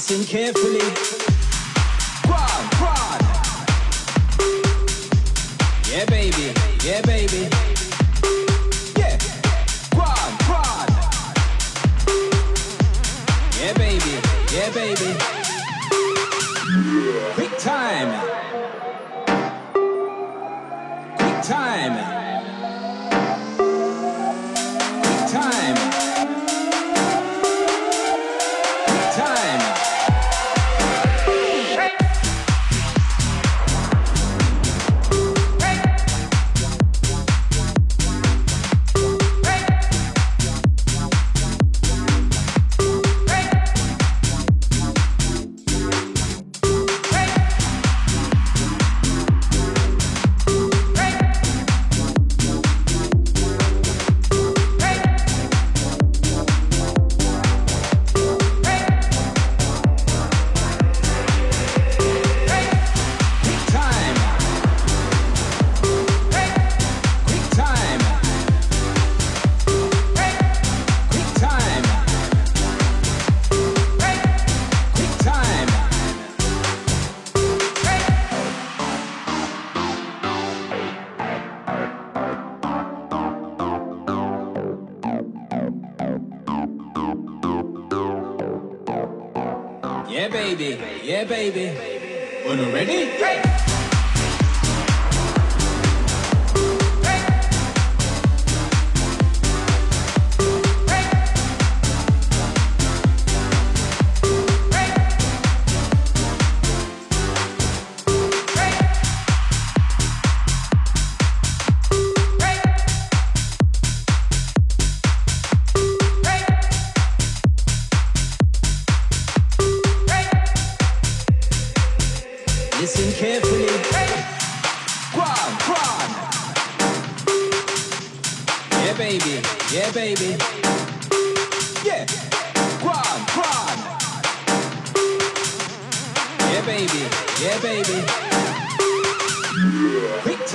Listen carefully. Quad, quad. Yeah, baby. Yeah, baby. Yeah. Quad, quad. Yeah, baby. Yeah, baby. Quick time. Quick time. Yeah, baby. Yeah, baby. When ready? Listen carefully. Quad, quad. Yeah, baby. Yeah, baby. Yeah. Quad, quad. Yeah, baby. Yeah, baby. Quick